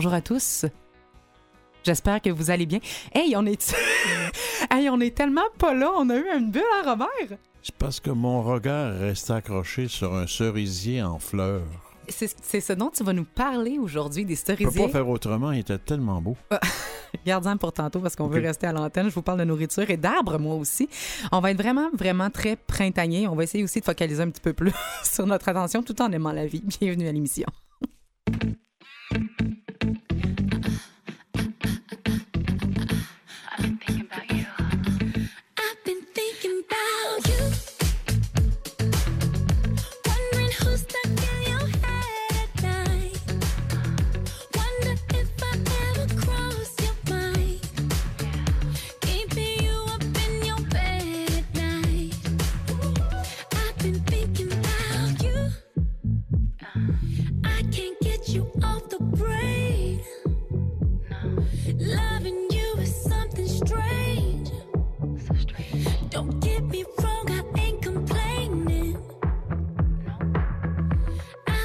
Bonjour à tous. J'espère que vous allez bien. Hey, on est hey, on est tellement pas là, on a eu une bulle à Robert. C'est parce que mon regard reste accroché sur un cerisier en fleurs. C'est ce dont tu vas nous parler aujourd'hui, des cerisiers. Je peux pas faire autrement, il était tellement beau. Garde-en pour tantôt parce qu'on veut rester à l'antenne. Je vous parle de nourriture et d'arbres, moi aussi. On va être vraiment, vraiment très printanier. On va essayer aussi de focaliser un petit peu plus sur notre attention tout en aimant la vie. Bienvenue à l'émission.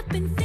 I've been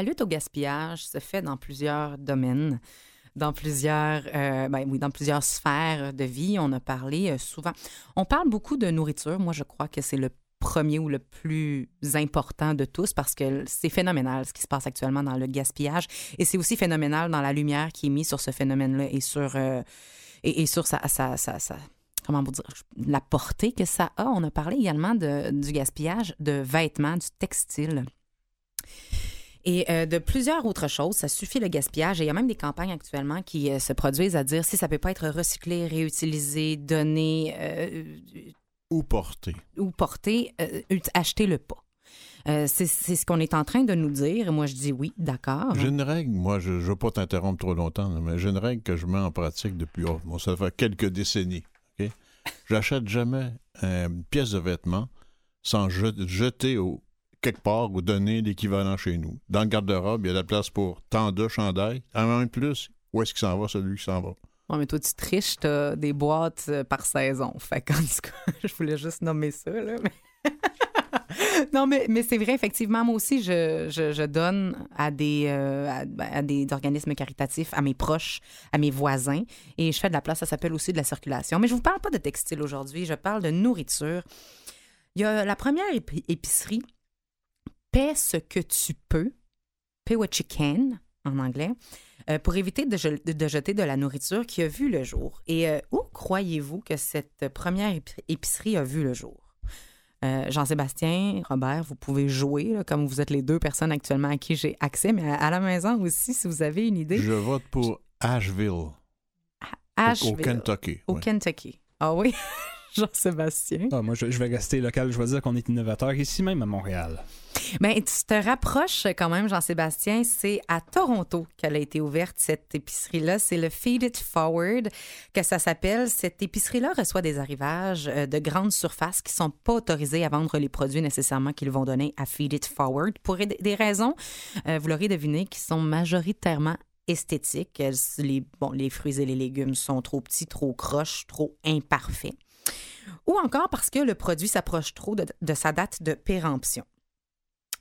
la lutte au gaspillage se fait dans plusieurs domaines dans plusieurs, euh, ben oui, dans plusieurs sphères de vie. On a parlé euh, souvent. On parle beaucoup de nourriture. Moi, je crois que c'est le premier ou le plus important de tous parce que c'est phénoménal ce qui se passe actuellement dans le gaspillage et c'est aussi phénoménal dans la lumière qui est mise sur ce phénomène-là et sur euh, et, sur sa, sa, sa, comment vous dire la portée que ça a. On a parlé également de, du gaspillage de vêtements, du textile et euh, de plusieurs autres choses. Ça suffit le gaspillage. Et il y a même des campagnes actuellement qui euh, se produisent à dire si ça peut pas être recyclé, réutilisé, donné. Euh, ou porté. Ou porté, achetez-le pas. Euh, c'est ce qu'on est en train de nous dire. Moi, je dis oui, d'accord. J'ai une règle, moi, je ne veux pas t'interrompre trop longtemps, mais j'ai une règle que je mets en pratique depuis, oh, bon, ça fait quelques décennies. J'achète jamais une pièce de vêtement sans je- jeter au, quelque part ou donner l'équivalent chez nous. Dans le garde-robe, il y a de la place pour tant de chandails. En même plus, où est-ce qu'il s'en va, celui qui s'en va? Ouais, mais toi, tu triches, t'as des boîtes euh, par saison. Fait qu'en tout cas, je voulais juste nommer ça, là. mais- non, mais, mais c'est vrai, effectivement, moi aussi, je, je- donne à des, euh, à, ben, à des organismes caritatifs, à mes proches, à mes voisins, et je fais de la place. Ça s'appelle aussi de la circulation. Mais je vous parle pas de textile aujourd'hui, je parle de nourriture. Il y a la première épi- épicerie, paie ce que tu peux, pay what you can, en anglais, euh, pour éviter de, je- de jeter de la nourriture qui a vu le jour. Et euh, où croyez-vous que cette première épi- épicerie a vu le jour? Euh, Jean-Sébastien, Robert, vous pouvez jouer, là, comme vous êtes les deux personnes actuellement à qui j'ai accès, mais à, à la maison aussi, si vous avez une idée. Je vote pour Asheville, au- au, Asheville, Kentucky. au. Kentucky. Ah oui, Jean-Sébastien. Ah, moi, je, je vais rester local. Je vais dire qu'on est innovateur ici même à Montréal. Ben, tu te rapproches quand même, Jean-Sébastien. C'est à Toronto qu'elle a été ouverte, cette épicerie-là. C'est le Feed It Forward que ça s'appelle. Cette épicerie-là reçoit des arrivages euh, de grandes surfaces qui sont pas autorisées à vendre les produits nécessairement qu'ils vont donner à Feed It Forward pour des raisons, euh, vous l'aurez deviné, qui sont majoritairement esthétiques. Les, bon, les fruits et les légumes sont trop petits, trop croches, trop imparfaits. Ou encore parce que le produit s'approche trop de- sa date de péremption.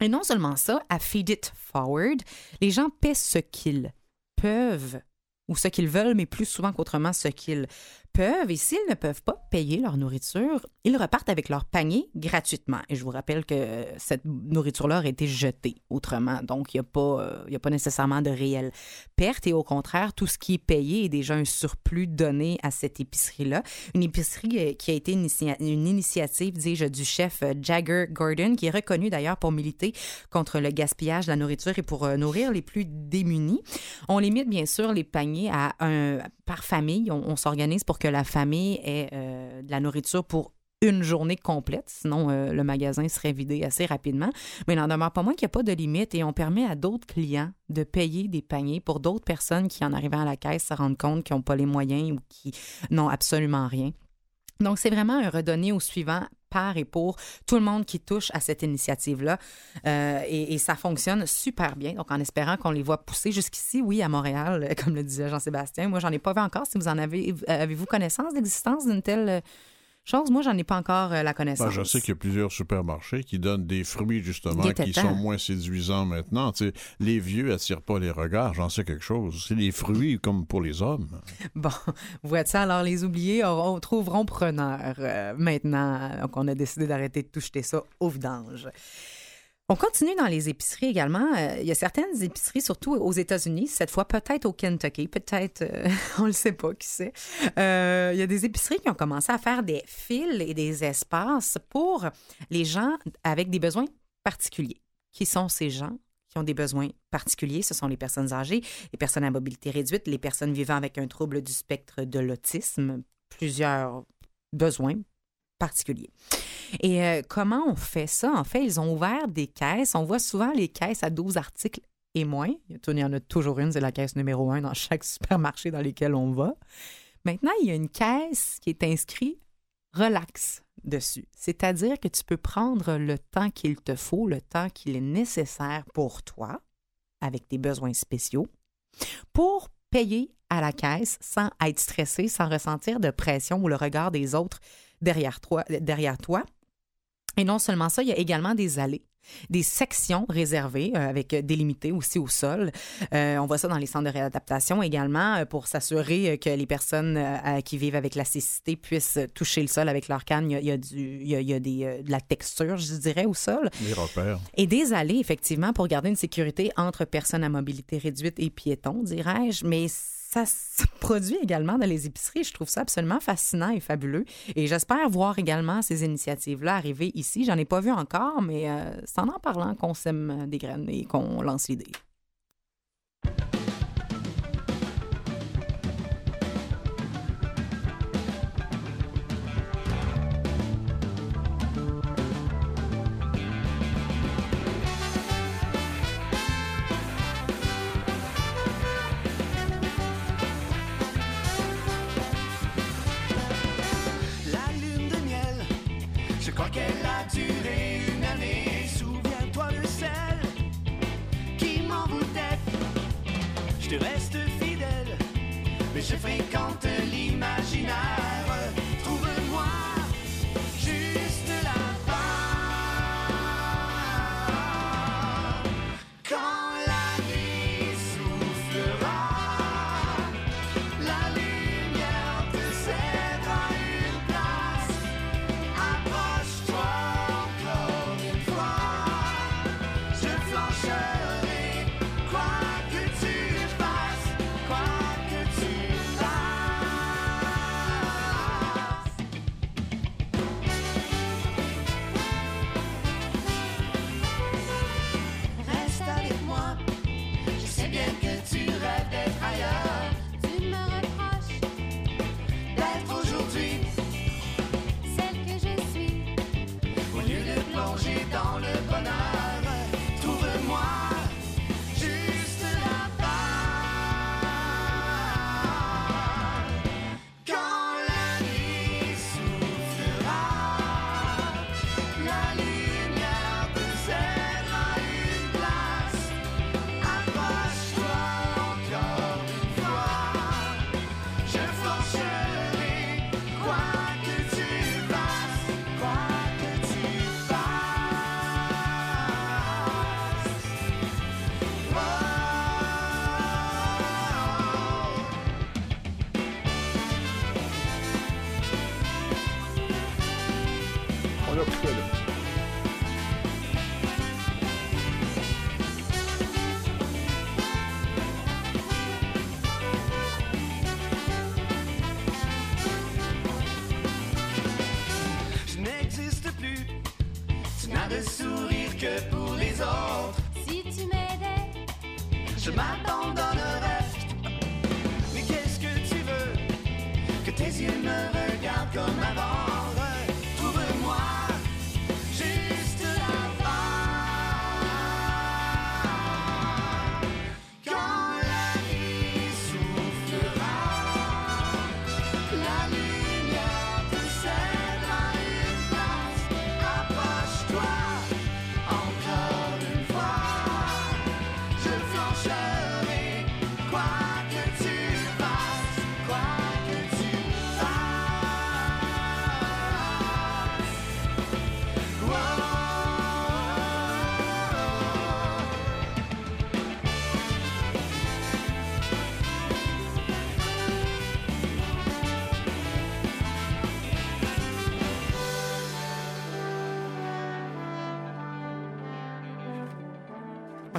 Et non seulement ça, à Feed It Forward, les gens paient ce qu'ils peuvent ou ce qu'ils veulent, mais plus souvent qu'autrement ce qu'ils peuvent. Et s'ils ne peuvent pas payer leur nourriture, ils repartent avec leur panier gratuitement. Et je vous rappelle que cette nourriture-là aurait été jetée autrement. Donc, il n'y a, pas, euh, a pas nécessairement de réelle perte. Et au contraire, tout ce qui est payé est déjà un surplus donné à cette épicerie-là. Une épicerie euh, qui a été une initiative, dis-je, du chef euh, Jagger Gordon, qui est reconnu d'ailleurs pour militer contre le gaspillage de la nourriture et pour nourrir les plus démunis. On limite bien sûr les paniers à un par famille. On s'organise pour que la famille ait euh, de la nourriture pour une journée complète, sinon euh, le magasin serait vidé assez rapidement. Mais il n'en demeure pas moins qu'il n'y a pas de limite et on permet à d'autres clients de payer des paniers pour d'autres personnes qui, en arrivant à la caisse, se rendent compte qu'ils n'ont pas les moyens ou qui n'ont absolument rien. Donc, c'est vraiment un redonner au suivant par et pour tout le monde qui touche à cette initiative-là. Euh, et, ça fonctionne super bien. Donc, en espérant qu'on les voit pousser jusqu'ici, oui, à Montréal, comme le disait Jean-Sébastien. Moi, j'en ai pas vu encore. Si vous en avez, euh, avez-vous connaissance d'existence d'une telle euh, chose? Moi, j'en ai pas encore euh, la connaissance. Ben, je sais qu'il y a plusieurs supermarchés qui donnent des fruits, justement, qui temps. sont moins séduisants maintenant. Tu sais, les vieux attirent pas les regards, j'en sais quelque chose. C'est les fruits comme pour les hommes. Bon, vois-tu, alors les oubliés auront, trouveront preneur euh, maintenant. Donc, on a décidé d'arrêter de tout jeter ça au vidange. On continue dans les épiceries également. Euh, il y a certaines épiceries, surtout aux États-Unis, cette fois peut-être au Kentucky, peut-être, euh, on le sait pas, qui sait. Euh, il y a des épiceries qui ont commencé à faire des fils et des espaces pour les gens avec des besoins particuliers. Qui sont ces gens qui ont des besoins particuliers? Ce sont les personnes âgées, les personnes à mobilité réduite, les personnes vivant avec un trouble du spectre de l'autisme, plusieurs besoins particuliers. Et euh, comment on fait ça? En fait, ils ont ouvert des caisses. On voit souvent les caisses à 12 articles et moins. Il y en a toujours une, c'est la caisse numéro un dans chaque supermarché dans lequel on va. Maintenant, il y a une caisse qui est inscrite relax dessus. C'est-à-dire que tu peux prendre le temps qu'il te faut, le temps qu'il est nécessaire pour toi, avec tes besoins spéciaux, pour payer à la caisse sans être stressé, sans ressentir de pression ou le regard des autres derrière toi. Derrière toi. Et non seulement ça, il y a également des allées des sections réservées euh, avec euh, délimitées aussi au sol. Euh, on voit ça dans les centres de réadaptation également euh, pour s'assurer euh, que les personnes euh, qui vivent avec la cécité puissent euh, toucher le sol avec leur canne. Il y a, il y a du, il y a, il y a des, euh, de la texture, je dirais, au sol. Les repères. Et des allées, effectivement, pour garder une sécurité entre personnes à mobilité réduite et piétons, dirais-je. Mais ça se produit également dans les épiceries. Je trouve ça absolument fascinant et fabuleux. Et j'espère voir également ces initiatives-là arriver ici. J'en ai pas vu encore, mais euh, c'est en en parlant qu'on sème des graines et qu'on lance l'idée.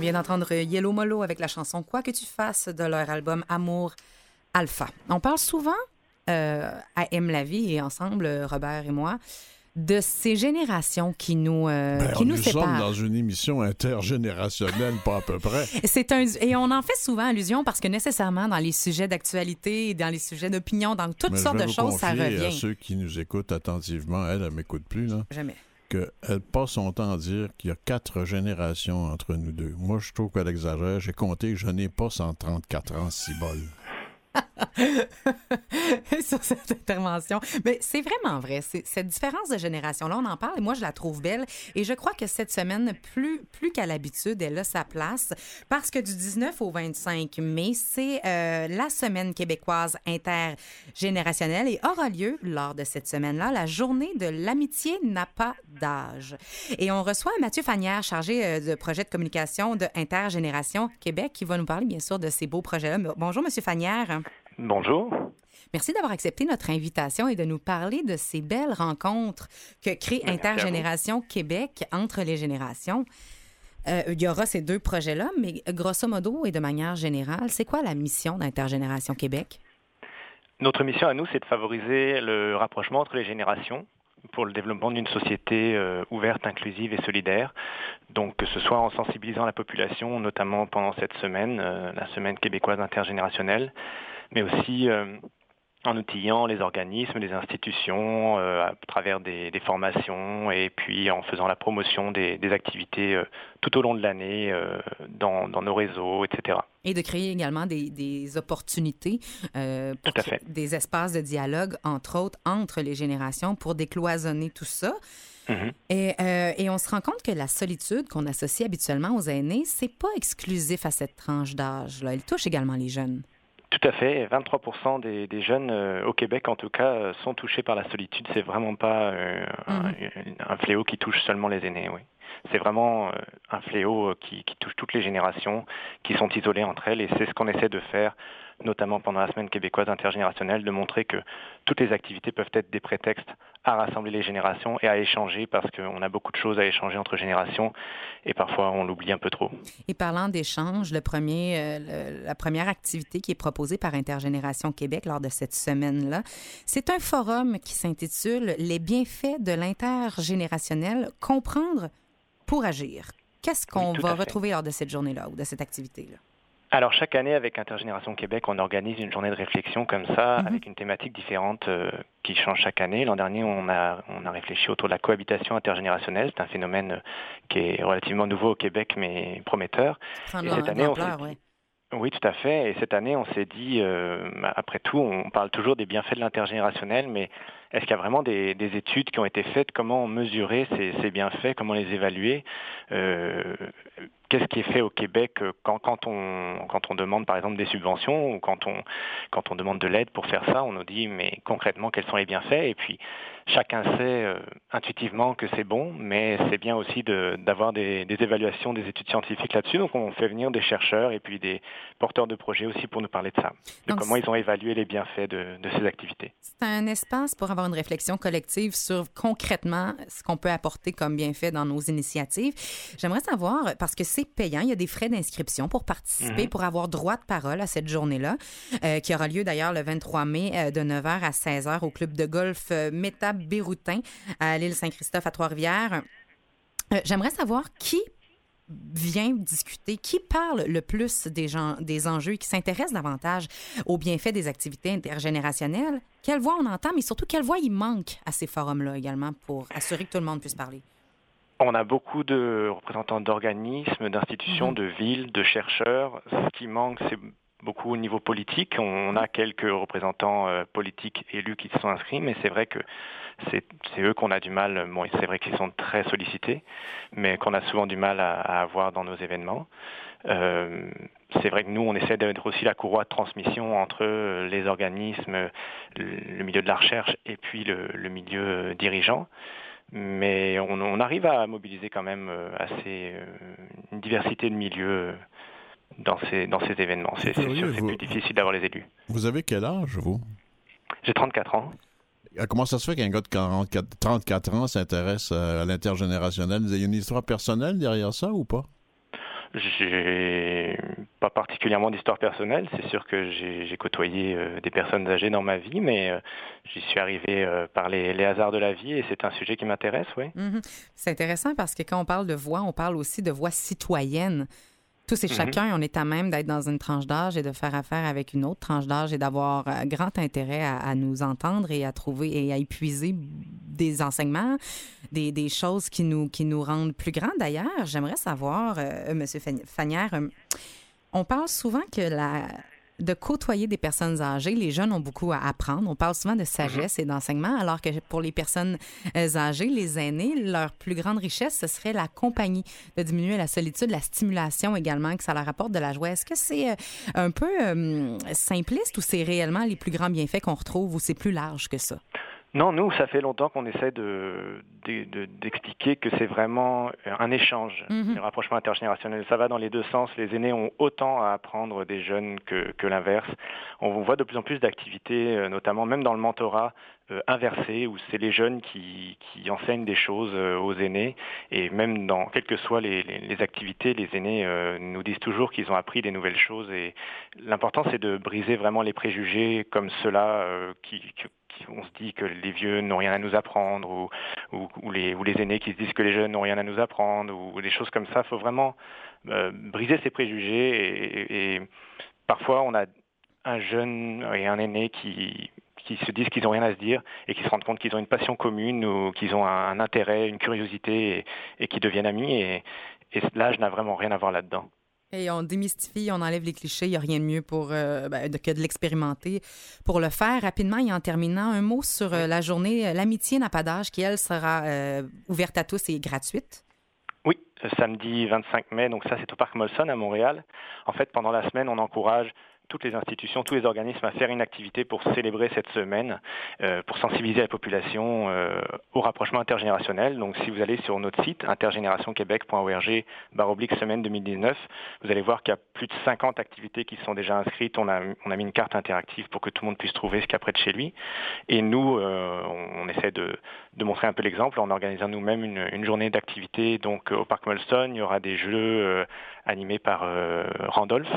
On vient d'entendre Yellow Molo avec la chanson Quoi que tu fasses de leur album Amour Alpha. On parle souvent euh, à Aime la vie et ensemble, Robert et moi, de ces générations qui nous, euh, Ben, qui nous nous sommes séparent. dans une émission intergénérationnelle, pas à peu près. C'est un et on en fait souvent allusion parce que nécessairement dans les sujets d'actualité, dans les sujets d'opinion, dans toutes Mais sortes de choses, ça confier à revient. ceux qui nous écoutent attentivement, elle, elle m'écoute plus, là, Jamais. Qu'elle passe son temps à dire qu'il y a quatre générations entre nous deux. Moi, je trouve qu'elle exagère. J'ai compté, je n'ai pas 134 ans, si bol. sur cette intervention. Mais c'est vraiment vrai. Cette différence de génération-là, on en parle et moi, je la trouve belle. Et je crois que cette semaine, plus, plus qu'à l'habitude, elle a sa place parce que du 19 au 25 mai, c'est euh, la semaine québécoise intergénérationnelle et aura lieu lors de cette semaine-là, la journée de l'amitié n'a pas d'âge. Et on reçoit Mathieu Fanière, chargé euh, de projet de communication de Intergénération Québec, qui va nous parler, bien sûr, de ces beaux projets-là. Bonjour, Monsieur Fanière. Bonjour. Merci d'avoir accepté notre invitation et de nous parler de ces belles rencontres que crée Merci. Intergénération Québec entre les générations. Euh, il y aura ces deux projets-là, mais grosso modo et de manière générale, c'est quoi la mission d'Intergénération Québec? Notre mission à nous, c'est de favoriser le rapprochement entre les générations pour le développement d'une société euh, ouverte, inclusive et solidaire. Donc que ce soit en sensibilisant la population, notamment pendant cette semaine, euh, la semaine québécoise intergénérationnelle, mais aussi euh, en outillant les organismes, les institutions euh, à travers des, des formations et puis en faisant la promotion des, des activités euh, tout au long de l'année euh, dans, dans nos réseaux, etc. Et de créer également des, des opportunités, pour Tout à créer fait. des espaces de dialogue, entre autres, entre les générations pour décloisonner tout ça. Mhm. Et, euh, et on se rend compte que la solitude qu'on associe habituellement aux aînés, c'est pas exclusif à cette tranche d'âge. Là. Elle touche également les jeunes. Tout à fait. 23% des, des jeunes euh, au Québec, en tout cas, euh, sont touchés par la solitude. C'est vraiment pas euh, un, un fléau qui touche seulement les aînés. Oui. C'est vraiment un fléau qui, qui touche toutes les générations, qui sont isolées entre elles, et c'est ce qu'on essaie de faire, notamment pendant la semaine québécoise intergénérationnelle, de montrer que toutes les activités peuvent être des prétextes à rassembler les générations et à échanger, parce qu'on a beaucoup de choses à échanger entre générations, et parfois on l'oublie un peu trop. Et parlant d'échange, le premier, euh, la première activité qui est proposée par Intergénération Québec lors de cette semaine-là, c'est un forum qui s'intitule Les bienfaits de l'intergénérationnel, comprendre pour agir. Qu'est-ce qu'on Oui, va retrouver lors de cette journée-là ou de cette activité-là? Alors chaque année avec Intergénération Québec, on organise une journée de réflexion comme ça, Mhm. avec une thématique différente euh, qui change chaque année. L'an dernier, on a, on a réfléchi autour de la cohabitation intergénérationnelle. C'est un phénomène euh, qui est relativement nouveau au Québec, mais prometteur. Et cette année, on ouais. Oui, tout à fait. Et cette année, on s'est dit, euh, après tout, on parle toujours des bienfaits de l'intergénérationnel, mais est-ce qu'il y a vraiment des, des études qui ont été faites? Comment mesurer ces, ces bienfaits? Comment les évaluer? Euh, Qu'est-ce qui est fait au Québec euh, quand, quand, on, quand on demande, par exemple, des subventions ou quand on, quand on demande de l'aide pour faire ça On nous dit, mais concrètement, quels sont les bienfaits? Et puis, chacun sait euh, intuitivement que c'est bon, mais c'est bien aussi de- d'avoir des, des évaluations, des études scientifiques là-dessus. Donc, on fait venir des chercheurs et puis des porteurs de projets aussi pour nous parler de ça, de Donc, comment ils ont évalué les bienfaits de, de ces activités. C'est un espace pour avoir une réflexion collective sur concrètement ce qu'on peut apporter comme bienfait dans nos initiatives. J'aimerais savoir, parce que c'est payant, il y a des frais d'inscription pour participer, Mhm. pour avoir droit de parole à cette journée-là, euh, qui aura lieu d'ailleurs le 23 mai euh, de 9h à 16h au club de golf euh, Méta Béroutin à l'île Saint-Christophe à Trois-Rivières. J'aimerais savoir qui vient discuter, qui parle le plus des, gens, des enjeux, qui s'intéresse davantage aux bienfaits des activités intergénérationnelles. Quelle voix on entend, mais surtout quelle voix il manque à ces forums-là également pour assurer que tout le monde puisse parler? On a beaucoup de représentants d'organismes, d'institutions, Mhm. de villes, de chercheurs. Ce qui manque, c'est beaucoup au niveau politique. On a quelques représentants euh, politiques élus qui se sont inscrits, mais c'est vrai que c'est eux qu'on a du mal. Bon, c'est vrai qu'ils sont très sollicités, mais qu'on a souvent du mal à, à avoir dans nos événements. Euh, c'est vrai que nous, on essaie d'être aussi la courroie de transmission entre euh, les organismes, le milieu de la recherche et puis le, le milieu dirigeant. Mais on, on arrive à mobiliser quand même euh, assez euh, une diversité de milieux euh, dans ces, dans ces événements. C'est vous- plus difficile d'avoir les élus. Vous avez quel âge, vous? J'ai 34 ans. Comment ça se fait qu'un gars de 44, 34 ans s'intéresse à, à l'intergénérationnel? Il y a une histoire personnelle derrière ça ou pas? J'ai pas particulièrement d'histoire personnelle. C'est sûr que j'ai côtoyé euh, des personnes âgées dans ma vie, mais euh, j'y suis arrivé euh, par les, hasards de la vie et c'est un sujet qui m'intéresse, oui. Mhm. C'est intéressant parce que quand on parle de voix, on parle aussi de voix citoyenne. Tous et Mhm. chacun, on est à même d'être dans une tranche d'âge et de faire affaire avec une autre tranche d'âge et d'avoir euh, grand intérêt à, à nous entendre et à trouver et à épuiser des enseignements, des, des choses qui nous, qui nous rendent plus grands. D'ailleurs, j'aimerais savoir, euh, M. Fanière, euh, on parle souvent que la, de côtoyer des personnes âgées, les jeunes ont beaucoup à apprendre. On parle souvent de sagesse et d'enseignement, alors que pour les personnes euh, âgées, les aînés, leur plus grande richesse, ce serait la compagnie, de diminuer la solitude, la stimulation également, que ça leur apporte de la joie. Est-ce que c'est euh, un peu euh, simpliste ou c'est réellement les plus grands bienfaits qu'on retrouve ou c'est plus large que ça? Non, nous, ça fait longtemps qu'on essaie de, de- de- d'expliquer que c'est vraiment un échange, Mhm. le rapprochement intergénérationnel. Ça va dans les deux sens. Les aînés ont autant à apprendre des jeunes que, que l'inverse. On voit de plus en plus d'activités, euh, notamment même dans le mentorat euh, inversé, où c'est les jeunes qui, qui enseignent des choses euh, aux aînés. Et même dans quelles que soient les, les- les activités, les aînés euh, nous disent toujours qu'ils ont appris des nouvelles choses. Et l'important, c'est de briser vraiment les préjugés comme ceux-là euh, qui- on se dit que les vieux n'ont rien à nous apprendre ou, les, aînés qui se disent que les jeunes n'ont rien à nous apprendre ou des choses comme ça. Il faut vraiment euh, briser ces préjugés et, parfois on a un jeune et un aîné qui, se disent qu'ils n'ont rien à se dire et qui se rendent compte qu'ils ont une passion commune ou qu'ils ont un, intérêt, une curiosité et, qui deviennent amis et l'âge n'a vraiment rien à voir là-dedans. Et on démystifie, on enlève les clichés. Il n'y a rien de mieux pour, euh, ben, que de l'expérimenter. Pour le faire rapidement et en terminant, un mot sur euh, la journée euh, L'amitié n'a pas d'âge qui, elle, sera euh, ouverte à tous et gratuite. Oui, samedi 25 mai, donc ça c'est au Parc Molson à Montréal. En fait, pendant la semaine, on encourage toutes les institutions, tous les organismes à faire une activité pour célébrer cette semaine, euh, pour sensibiliser la population euh, au rapprochement intergénérationnel. Donc si vous allez sur notre site intergénérationquebec.org baroblique semaine 2019, vous allez voir qu'il y a plus de 50 activités qui sont déjà inscrites. On a, on a mis une carte interactive pour que tout le monde puisse trouver ce qu'il y a près de chez lui. Et nous, euh, on, essaie de, de montrer un peu l'exemple en organisant nous-mêmes une, une journée d'activité. Donc euh, au Parc Molson, il y aura des jeux animés par euh, Randolph.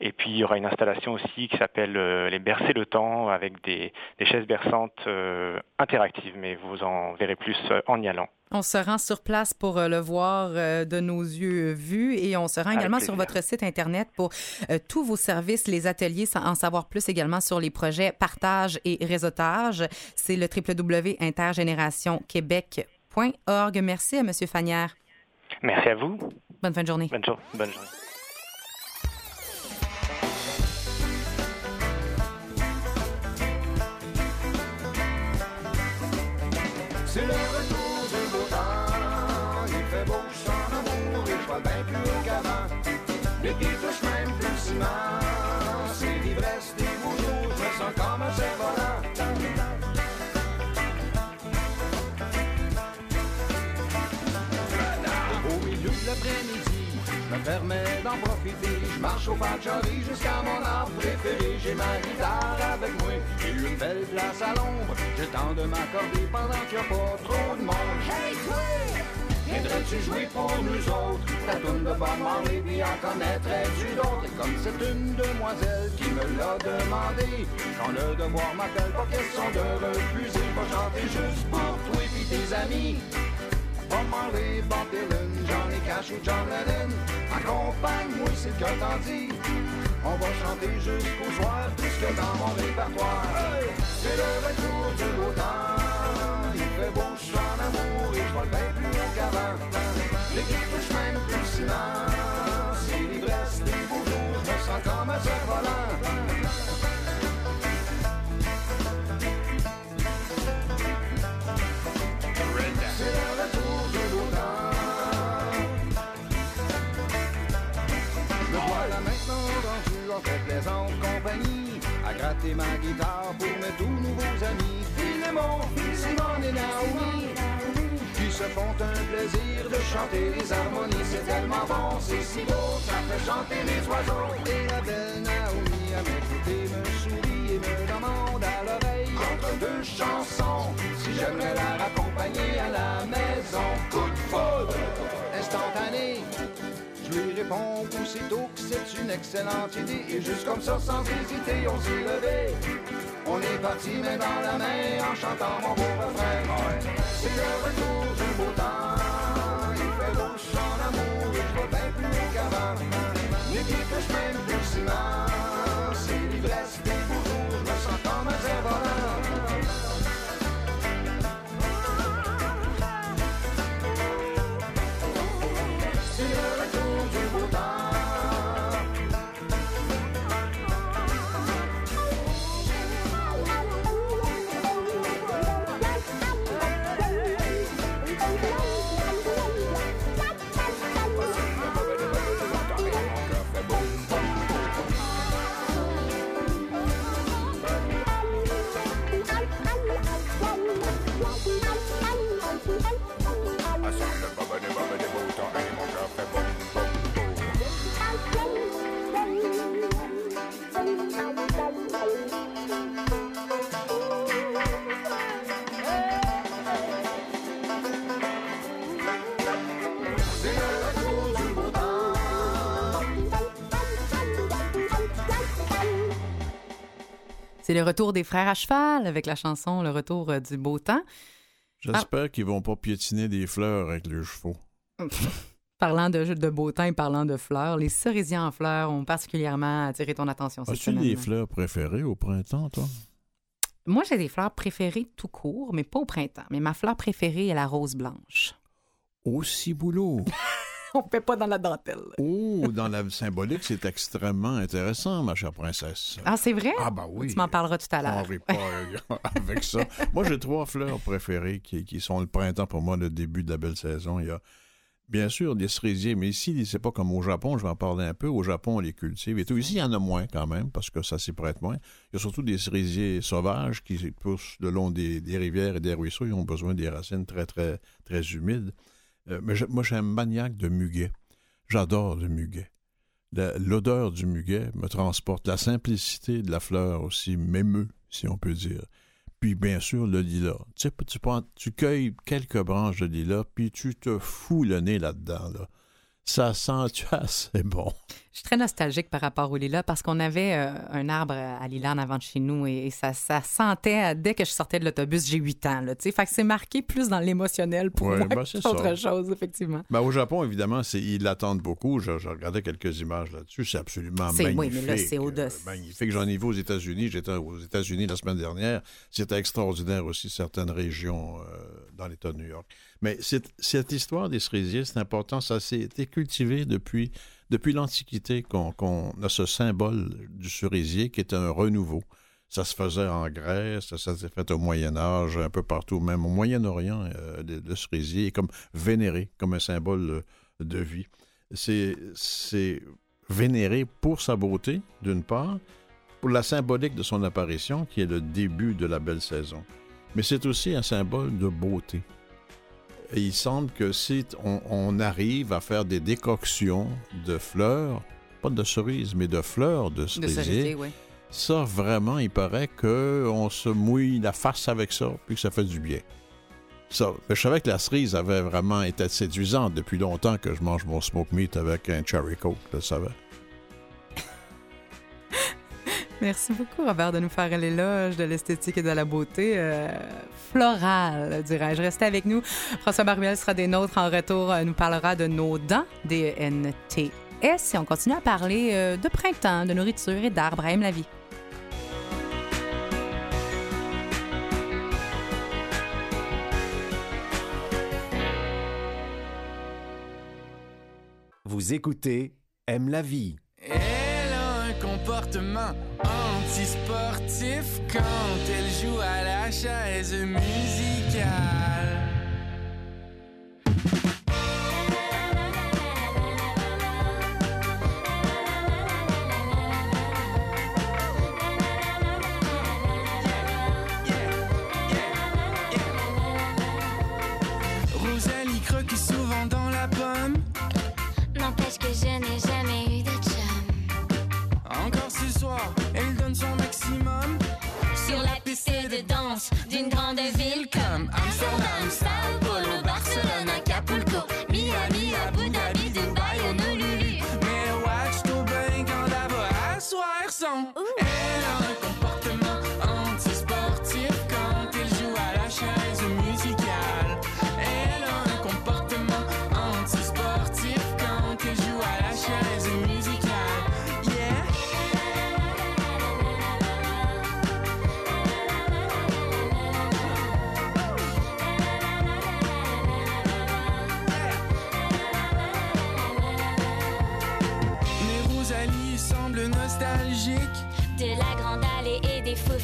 Et puis il y aura une installation aussi qui s'appelle euh, les Bercer le temps avec des, des chaises berçantes euh, interactives, mais vous en verrez plus en y allant. On se rend sur place pour le voir de nos yeux vus et on se rend également sur votre site Internet pour tous vos services, les ateliers, en savoir plus également sur les projets partage et réseautage. C'est le www.intergénérationquebec.org. Merci à M. Fanière. Merci à vous. Bonne fin de journée. Bonne, jour- bonne journée. C'est le retour du beau temps. Il fait beau, je sens l'amour et je vois bien plus haut qu'avant. Les pieds touchent même plus ciment. Je me permets d'en profiter. Je marche au Pachori jusqu'à mon arbre préféré. J'ai ma guitare avec moi et une belle place à l'ombre. J'ai le temps de m'accorder pendant qu'il n'y a pas trop de monde. Hey, toi! Viendrais-tu jouer pour nous autres? La toune de Bob Marley, puis en connaîtrais-tu d'autres? Et comme c'est une demoiselle qui me l'a demandé, quand le devoir m'appelle, pas question de refuser. Va chanter juste pour toi et tes amis. Bob Marley, Bob Dylan, Johnny Cash ou John Lennon Accompagne-moi si le cœur t'en dit On va chanter jusqu'au soir Plus que dans mon répertoire C'est le retour beau temps. Il fait beau, je suis en amour Et je vole bien plus haut qu'avant L'équipe touche même plus le ciment C'est l'ivresse des beaux jours Je me sens comme un cerf-volant. C'est Ma guitare pour mes tout nouveaux amis. Philémon, Simone et Naomi Qui se font un plaisir de chanter les harmonies. C'est tellement bon, c'est si beau, ça fait chanter les oiseaux. Et la belle Naomi à mes côtés me sourit et me demande à l'oreille Entre deux chansons, si j'aimerais la raccompagner à la maison Coup de foudre, instantané je lui réponds aussitôt que c'est une excellente idée. Et juste comme ça, sans hésiter, on s'est levé. On est parti main dans la main en chantant mon beau refrain. C'est le retour du beau temps. Il fait beau, je suis en amour et je vais bien plus qu'avant. Les pieds touchent même plus le ciment le retour des frères à cheval avec la chanson Le retour euh, du beau temps. J'espère qu'ils vont pas piétiner des fleurs avec leurs chevaux. Parlant de, de beau temps et parlant de fleurs, les cerisiers en fleurs ont particulièrement attiré ton attention cette As-tu semaine. des fleurs préférées au printemps, toi? Moi, j'ai des fleurs préférées tout court, mais pas au printemps. Mais ma fleur préférée est la rose blanche. Aussi boulot. on fait pas dans la dentelle. Oh, dans la symbolique, c'est extrêmement intéressant, ma chère princesse. Ah, c'est vrai? Ah, ben oui. Tu m'en parleras tout à On l'heure. rit pas euh, avec ça. Moi, j'ai trois fleurs préférées qui, qui sont le printemps pour moi, le début de la belle saison. Il y a bien sûr des cerisiers, mais ici, c'est pas comme au Japon, je vais en parler un peu. Au Japon, on les cultive et tout. Ici, il y en a moins quand même, parce que ça s'y prête moins. Il y a surtout des cerisiers sauvages qui poussent le long des, des rivières et des ruisseaux. Ils ont besoin des racines très, très, très humides. Euh, mais je- moi, j'ai un maniaque de muguet. J'adore le muguet. L'odeur du muguet me transporte. La simplicité de la fleur aussi m'émeut, si on peut dire. Puis bien sûr, le lilas. Tu sais, tu, tu cueilles quelques branches de lilas, puis tu te fous le nez là-dedans. Là. Ça sent, tu as, c'est bon? Je suis très nostalgique par rapport au lilas parce qu'on avait euh, un arbre à lilas en avant de chez nous et, et ça, ça sentait euh, dès que je sortais de l'autobus, j'ai 8 ans. Là, fait que c'est marqué plus dans l'émotionnel pour Ouais, moi ben, ça. chose, effectivement. Ben, au Japon, évidemment, ils l'attendent beaucoup. Je, je regardais quelques images là-dessus. C'est absolument C'est- oui, magnifique. mais là, c'est. Euh, magnifique. J'en ai vu aux États-Unis. J'étais aux États-Unis la semaine dernière. C'était extraordinaire aussi, certaines régions euh, dans l'État de New York. Mais cette, histoire des cerisiers, c'est important. Ça s'est été cultivé depuis, depuis l'Antiquité qu'on, a ce symbole du cerisier qui est un renouveau. Ça se faisait en Grèce, ça s'est fait au Moyen Âge, un peu partout, même au Moyen-Orient, euh, le, le cerisier est comme vénéré, comme un symbole euh, de vie. C'est vénéré pour sa beauté, d'une part, pour la symbolique de son apparition, qui est le début de la belle saison. Mais c'est aussi un symbole de beauté. Et il semble que si on, on arrive à faire des décoctions de fleurs, pas de cerises, mais de fleurs de De cerisier, oui. ça, vraiment, il paraît qu'on se mouille la face avec ça, puis que ça fait du bien. Ça, je savais que la cerise avait vraiment été séduisante depuis longtemps que je mange mon smoke meat avec un cherry coke, je le savais. Merci beaucoup, Robert, de nous faire l'éloge de l'esthétique et de la beauté euh, florale, dirais-je. Restez avec nous. François Baruel sera des nôtres en retour, euh, nous parlera de nos dents, des NTS, et on continue à parler euh, de printemps, de nourriture et d'arbres. Aime la vie. Vous écoutez Aime la vie. Elle a un comportement antisportif quand elle joue à la chaise musicale.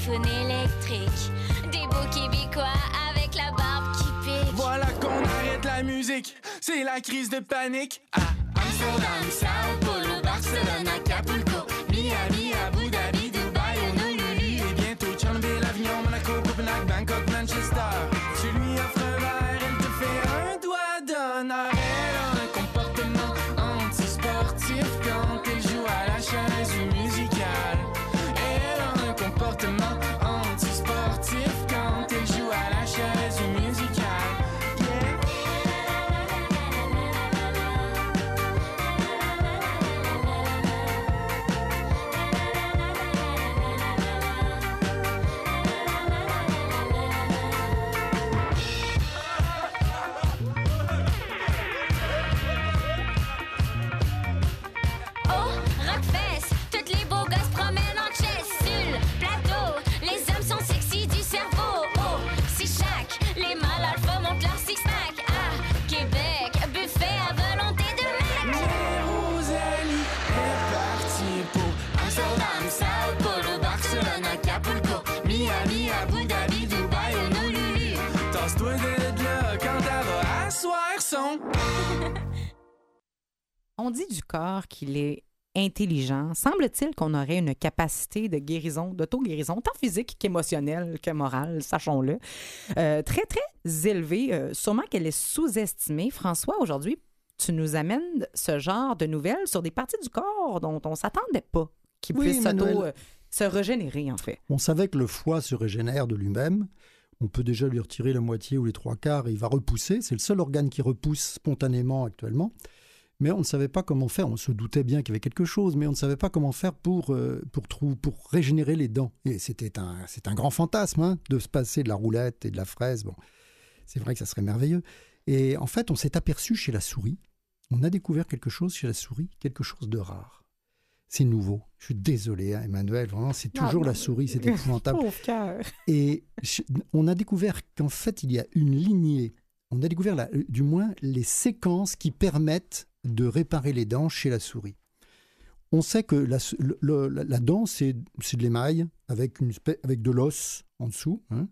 Faufounes électriques. Des beaux québécois avec la barbe qui pique. Voilà qu'on arrête la musique, c'est la crise de panique. À Amsterdam, Sao Paulo, Barcelone, Acapulco, Miami, Abu Dhabi, Dubaï, Honolulu et bientôt Tchernobyl, Avignon, Monaco, Copenhague, Bangkok, Manchester. Qu'il est intelligent. Semble-t-il qu'on aurait une capacité de guérison, d'auto-guérison, tant physique qu'émotionnelle que morale, sachons-le, euh, très, très élevée. Euh, sûrement qu'elle est sous-estimée. François, aujourd'hui, tu nous amènes ce genre de nouvelles sur des parties du corps dont on s'attendait pas qui Oui, puissent s'auto- euh, se régénérer, en fait. On savait que le foie se régénère de lui-même. On peut déjà lui retirer la moitié ou les trois quarts et il va repousser. C'est le seul organe qui repousse spontanément actuellement. Mais on ne savait pas comment faire. On se doutait bien qu'il y avait quelque chose, mais on ne savait pas comment faire pour, euh, pour, trou- pour régénérer les dents. Et c'était un, c'est un grand fantasme hein, de se passer de la roulette et de la fraise. Bon, c'est vrai que ça serait merveilleux. Et en fait, on s'est aperçu chez la souris, on a découvert quelque chose chez la souris, quelque chose de rare. C'est nouveau. Je suis désolé, hein, Emmanuel. Vraiment, c'est toujours non, la souris, c'est épouvantable. Et je- on a découvert qu'en fait, il y a une lignée. On a découvert, la- du moins, les séquences qui permettent de réparer les dents chez la souris. On sait que la, s- le- le- la- la dent, c'est de l'émail avec, une avec de l'os en dessous. hein.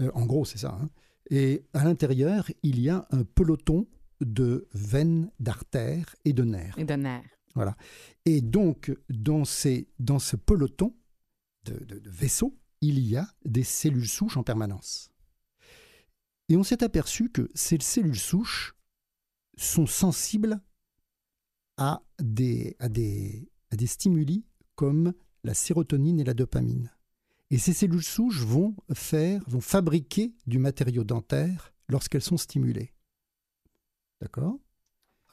Euh, en gros, c'est ça. hein. Et à l'intérieur, il y a un peloton de veines, d'artères et de nerfs. Et de nerfs. Voilà. Et donc, dans, ces, dans ce peloton de, de- de vaisseaux, il y a des cellules souches en permanence. Et on s'est aperçu que ces cellules souches sont sensibles à des, à des, à des stimuli comme la sérotonine et la dopamine. Et ces cellules souches vont faire, vont fabriquer du matériau dentaire lorsqu'elles sont stimulées. D'accord?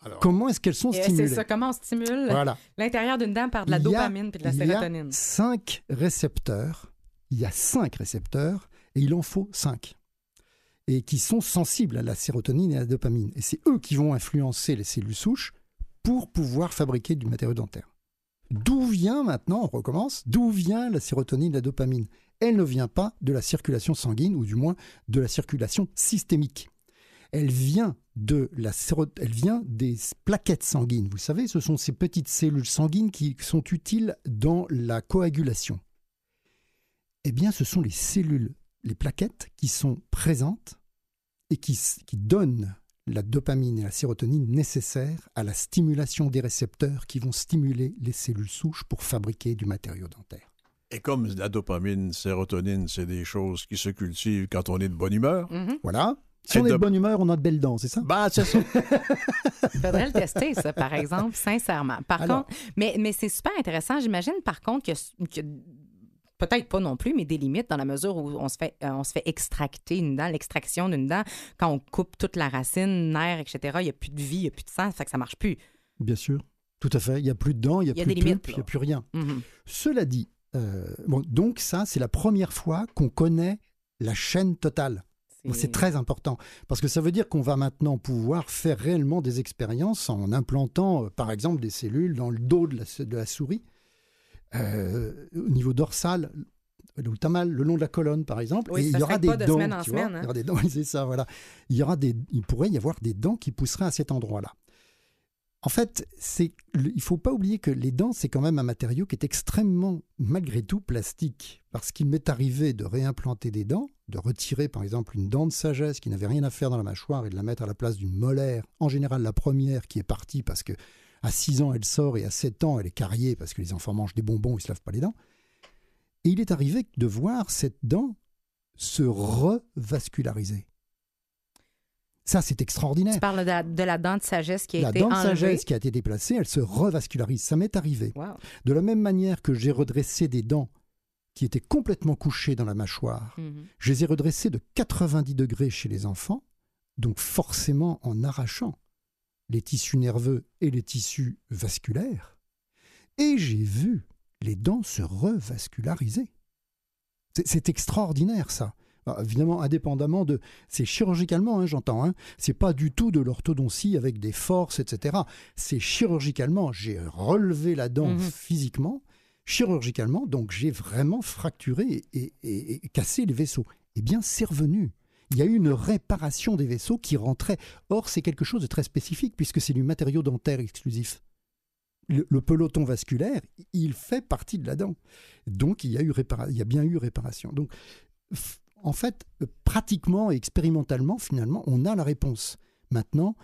Alors, Comment est-ce qu'elles sont Et stimulées C'est ça, comment on stimule Voilà. l'intérieur d'une dent par de la dopamine puis de la il y a sérotonine? cinq récepteurs. Il y a cinq récepteurs et il en faut cinq. Et qui sont sensibles à la sérotonine et à la dopamine. Et c'est eux qui vont influencer les cellules souches pour pouvoir fabriquer du matériau dentaire. D'où vient maintenant, on recommence, d'où vient la sérotonine et la dopamine? Elle ne vient pas de la circulation sanguine, ou du moins de la circulation systémique. Elle vient, de la elle vient des plaquettes sanguines. Vous savez, ce sont ces petites cellules sanguines qui sont utiles dans la coagulation. Eh bien, ce sont les cellules, les plaquettes qui sont présentes et qui, qui donnent la dopamine et la sérotonine nécessaires à la stimulation des récepteurs qui vont stimuler les cellules souches pour fabriquer du matériau dentaire. Et comme la dopamine, sérotonine, c'est des choses qui se cultivent quand on est de bonne humeur, Mhm. Voilà. Si Et on est de- de bonne humeur, on a de belles dents, c'est ça? Ben c'est ça. Faudrait le tester, ça, par exemple, sincèrement. Par Alors. contre, mais, mais c'est super intéressant. J'imagine, par contre, que, que peut-être pas non plus, mais des limites dans la mesure où on se fait, euh, on se fait extracter une dent, l'extraction d'une dent, quand on coupe toute la racine, nerf, etc., il n'y a plus de vie, il n'y a plus de sang, ça fait que ça marche plus. Bien sûr. Tout à fait. Il n'y a plus de dents, il n'y a, y a plus de pulpe, il n'y a plus rien. Mhm. Cela dit, euh, bon, donc ça, c'est la première fois qu'on connaît la chaîne totale. C'est très important parce que ça veut dire qu'on va maintenant pouvoir faire réellement des expériences en implantant, euh, par exemple, des cellules dans le dos de la, de la souris, euh, au niveau dorsal, le tamal, le long de la colonne, par exemple. Oui, et il y aura fait des dents. semaine en tu vois. semaine, hein. Il y aura des dents, c'est ça, voilà. Il y aura des, il pourrait y avoir des dents qui pousseraient à cet endroit-là. En fait, c'est, il faut pas oublier que les dents, c'est quand même un matériau qui est extrêmement, malgré tout, plastique. Parce qu'il m'est arrivé de réimplanter des dents, de retirer par exemple une dent de sagesse qui n'avait rien à faire dans la mâchoire et de la mettre à la place d'une molaire. En général, la première qui est partie parce que à 6 ans elle sort et à 7 ans elle est carriée parce que les enfants mangent des bonbons, ils se lavent pas les dents. Et il est arrivé de voir cette dent se revasculariser. Ça, c'est extraordinaire. Tu parles de la, de la dent de sagesse qui a La été dent de enlevée. sagesse qui a été déplacée, elle se revascularise. Ça m'est arrivé. Wow. De la même manière que j'ai redressé des dents qui étaient complètement couchées dans la mâchoire, Mhm. je les ai redressées de 90 degrés chez les enfants, donc forcément en arrachant les tissus nerveux et les tissus vasculaires. Et j'ai vu les dents se revasculariser. C'est- extraordinaire ça. Alors, évidemment, indépendamment de... C'est chirurgicalement, hein, j'entends. Hein. C'est pas du tout de l'orthodontie avec des forces, etc. C'est chirurgicalement. J'ai relevé la dent Mhm. physiquement, chirurgicalement, donc j'ai vraiment fracturé et, et- et cassé les vaisseaux. Eh bien, c'est revenu. Il y a eu une réparation des vaisseaux qui rentrait. Or, c'est quelque chose de très spécifique puisque c'est du matériau dentaire exclusif. Le, peloton vasculaire, il fait partie de la dent. Donc, il y a, eu il y a bien eu réparation. Donc, en fait, pratiquement et expérimentalement, finalement, on a la réponse. Maintenant,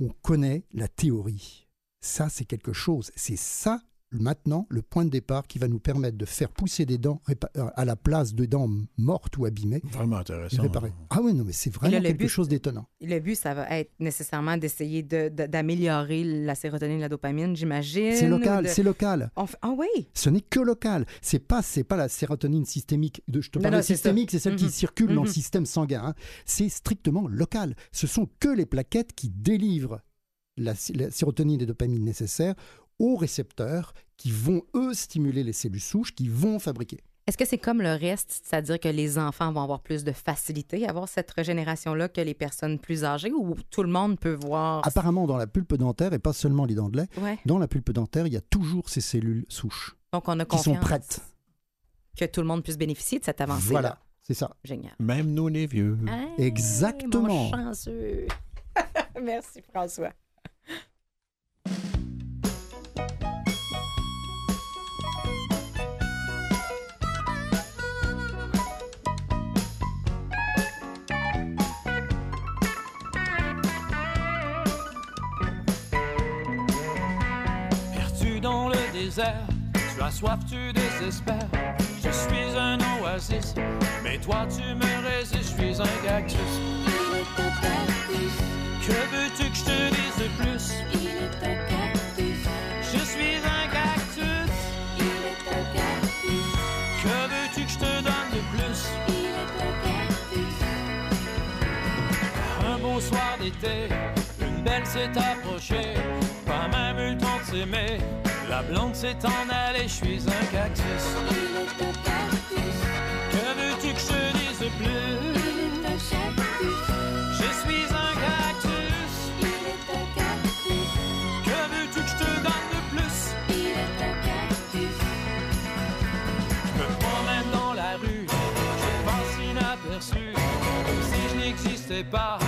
on connaît la théorie. Ça, c'est quelque chose. C'est ça, maintenant, le point de départ qui va nous permettre de faire pousser des dents euh, à la place de dents mortes ou abîmées. Vraiment intéressant. réparer. Ah oui, non, mais c'est vraiment quelque but- chose d'étonnant. Le but, ça va être nécessairement d'essayer de- de- d'améliorer la sérotonine et la dopamine, j'imagine. C'est local, de- c'est local. Ah oui! Ce n'est que local. C'est pas, c'est pas la sérotonine systémique. De, je te Non, parle non, de c'est systémique, c'est celle qui Mhm. circule dans le Mhm. système sanguin. hein. C'est strictement local. Ce sont que les plaquettes qui délivrent la, la sérotonine et dopamine nécessaires aux récepteurs qui vont, eux, stimuler les cellules souches qui vont fabriquer. Est-ce que c'est comme le reste, c'est-à-dire que les enfants vont avoir plus de facilité à avoir cette régénération-là que les personnes plus âgées ou tout le monde peut voir? Apparemment, dans la pulpe dentaire, et pas seulement les dents de lait, Ouais. dans la pulpe dentaire, il y a toujours ces cellules souches Donc, on a qui sont prêtes. que tout le monde puisse bénéficier de cette avancée-là. Voilà, c'est ça. Génial. Même nous, les vieux. Hey, Exactement. mon chanceux. Merci, François. Tu as soif, tu désespères. Je suis un oasis, mais toi tu me résistes, je suis un cactus. Que veux-tu que je te dise de plus? Je suis un cactus. Que veux-tu que je te donne de plus? Un beau soir d'été, une belle s'est approchée, pas même eu le temps de s'aimer. La blonde s'est en allée, je suis un cactus. Que veux-tu que je dise plus? Je suis un cactus. Que veux-tu que je te donne de plus? Je me promène dans la rue, je passe inaperçu, comme si je n'existais pas.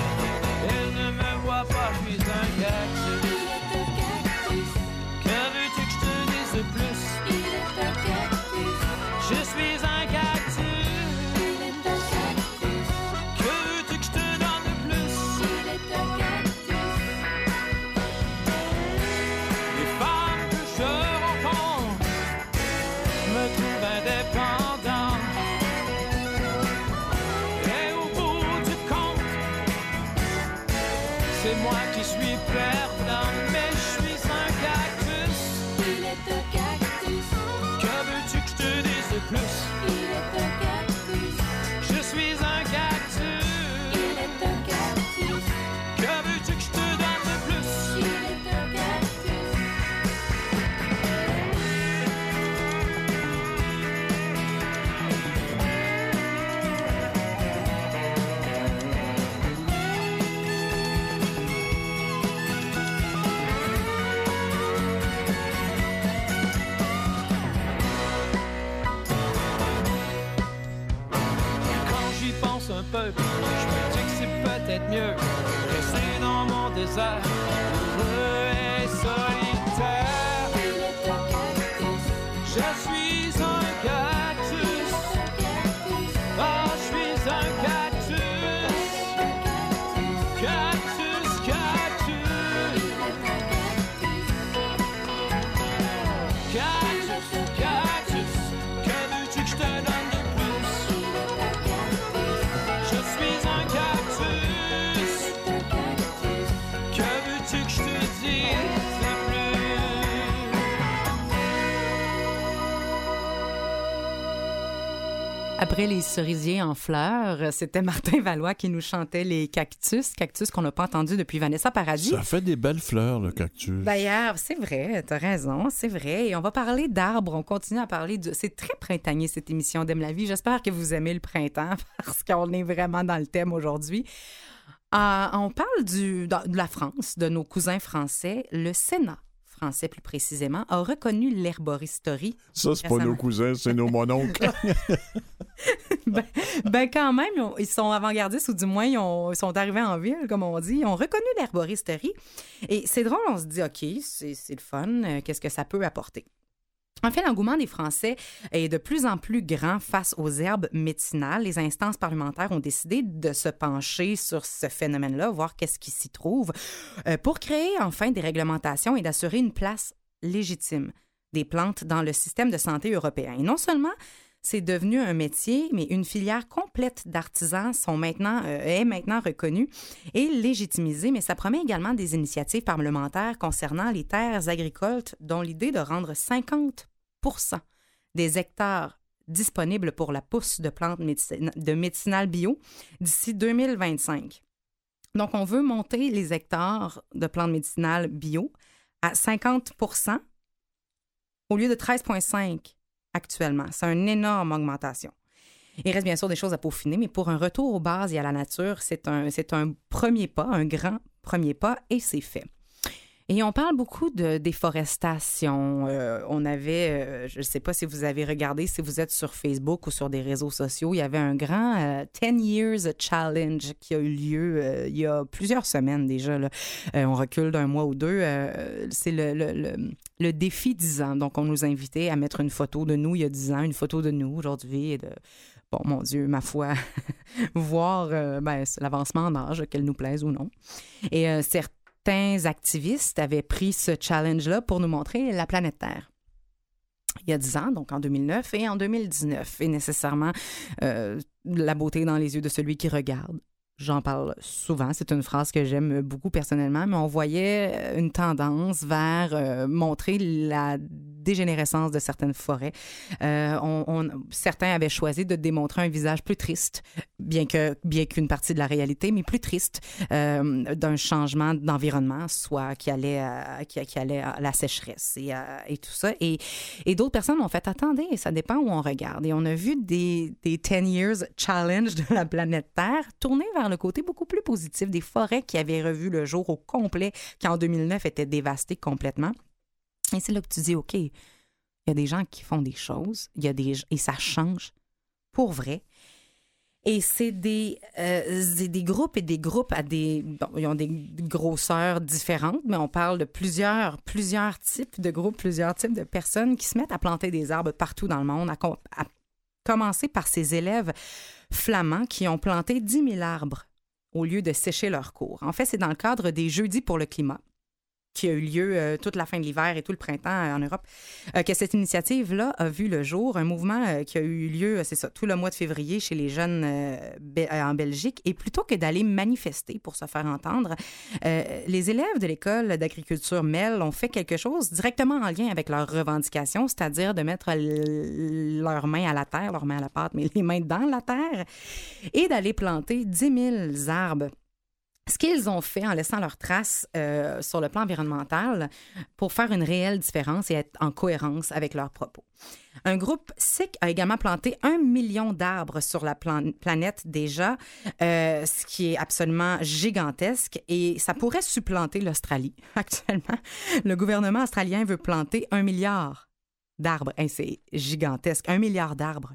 Les cerisiers en fleurs, c'était Martin Valois qui nous chantait les cactus, cactus qu'on n'a pas entendu depuis Vanessa Paradis. Ça fait des belles fleurs, le cactus. D'ailleurs, c'est vrai, t'as raison, c'est vrai. Et on va parler d'arbres, on continue à parler de... C'est très printanier, cette émission d'Aime la vie. J'espère que vous aimez le printemps parce qu'on est vraiment dans le thème aujourd'hui. Euh, on parle du, de la France, de nos cousins français. Le Sénat français, plus précisément, a reconnu l'herboristerie. Ça, c'est pas nos cousins, c'est nos mononcles. ben, ben, quand même, ils, ont- ils sont avant-gardistes ou du moins ils, ont- ils sont arrivés en ville, comme on dit. Ils ont reconnu l'herboristerie. Et c'est drôle, on se dit, OK, c'est c'est le fun, euh, qu'est-ce que ça peut apporter? En fait, l'engouement des Français est de plus en plus grand face aux herbes médicinales. Les instances parlementaires ont décidé de se pencher sur ce phénomène-là, voir qu'est-ce qui s'y trouve, euh, pour créer enfin des réglementations et d'assurer une place légitime des plantes dans le système de santé européen. Et non seulement c'est devenu un métier, mais une filière complète d'artisans sont maintenant, euh, est maintenant reconnue et légitimisée, mais ça promet également des initiatives parlementaires concernant les terres agricoles, dont l'idée de rendre 50 des hectares disponibles pour la pousse de plantes médicinales bio d'ici 2025. Donc, on veut monter les hectares de plantes médicinales bio à 50% au lieu de 13,5 actuellement. C'est une énorme augmentation. Il reste bien sûr des choses à peaufiner, mais pour un retour aux bases et à la nature, c'est un, c'est un premier pas, un grand premier pas, et c'est fait. Et on parle beaucoup de déforestation. Euh, on avait, euh, je ne sais pas si vous avez regardé, si vous êtes sur Facebook ou sur des réseaux sociaux, il y avait un grand euh, 10 Years Challenge qui a eu lieu euh, il y a plusieurs semaines déjà. on recule d'un mois ou deux. c'est le, le, le- défi 10 ans. Donc, on nous invitait à mettre une photo de nous il y a 10 ans, une photo de nous aujourd'hui et bon, mon Dieu, ma foi, voir ben, l'avancement en âge, qu'elle nous plaise ou non. Et euh, certains activistes avaient pris ce challenge-là pour nous montrer la planète Terre. Il y a 10 ans, donc en 2009 et en 2019. Et nécessairement, euh, la beauté dans les yeux de celui qui regarde. J'en parle souvent, c'est une phrase que j'aime beaucoup personnellement, mais on voyait euh, une tendance vers euh, montrer la dégénérescence de certaines forêts. Euh, on- certains avaient choisi de démontrer un visage plus triste, bien que bien qu'une partie de la réalité, mais plus triste d'un changement d'environnement, soit qui allait à, qui, allait la sécheresse et, et tout ça. Et, et d'autres personnes ont fait attendez, ça dépend où on regarde. Et on a vu des, des 10 Years Challenge de la planète Terre tourner vers le côté beaucoup plus positif des forêts qui avaient revu le jour au complet, qui en 2009 étaient dévastées complètement. Et c'est là que tu dis, OK, il y a des gens qui font des choses, y a des, et ça change pour vrai. Et c'est des, euh, des groupes et des groupes à des. Ils ont des grosseurs différentes, mais on parle de plusieurs, plusieurs types de groupes, plusieurs types de personnes qui se mettent à planter des arbres partout dans le monde, à, à commencer par ces élèves flamands qui ont planté 10 000 arbres au lieu de sécher leurs cours. En fait, c'est dans le cadre des Jeudis pour le climat qui a eu lieu euh, toute la fin de l'hiver et tout le printemps euh, en Europe, euh, que cette initiative-là a vu le jour, un mouvement qui a eu lieu, c'est ça, tout le mois de février chez les jeunes en Belgique. Et plutôt que d'aller manifester pour se faire entendre, les élèves de l'école d'agriculture MEL ont fait quelque chose directement en lien avec leurs revendications, c'est-à-dire de mettre leurs mains à la terre, leurs mains à la pâte, mais les mains dans la terre, et d'aller planter 10 000 arbres ce qu'ils ont fait en laissant leurs traces euh, sur le plan environnemental pour faire une réelle différence et être en cohérence avec leurs propos. Un groupe SIC a également planté un million d'arbres sur la plan- planète déjà, euh, ce qui est absolument gigantesque et ça pourrait supplanter l'Australie actuellement. Le gouvernement australien veut planter un milliard d'arbres. C'est gigantesque, un milliard d'arbres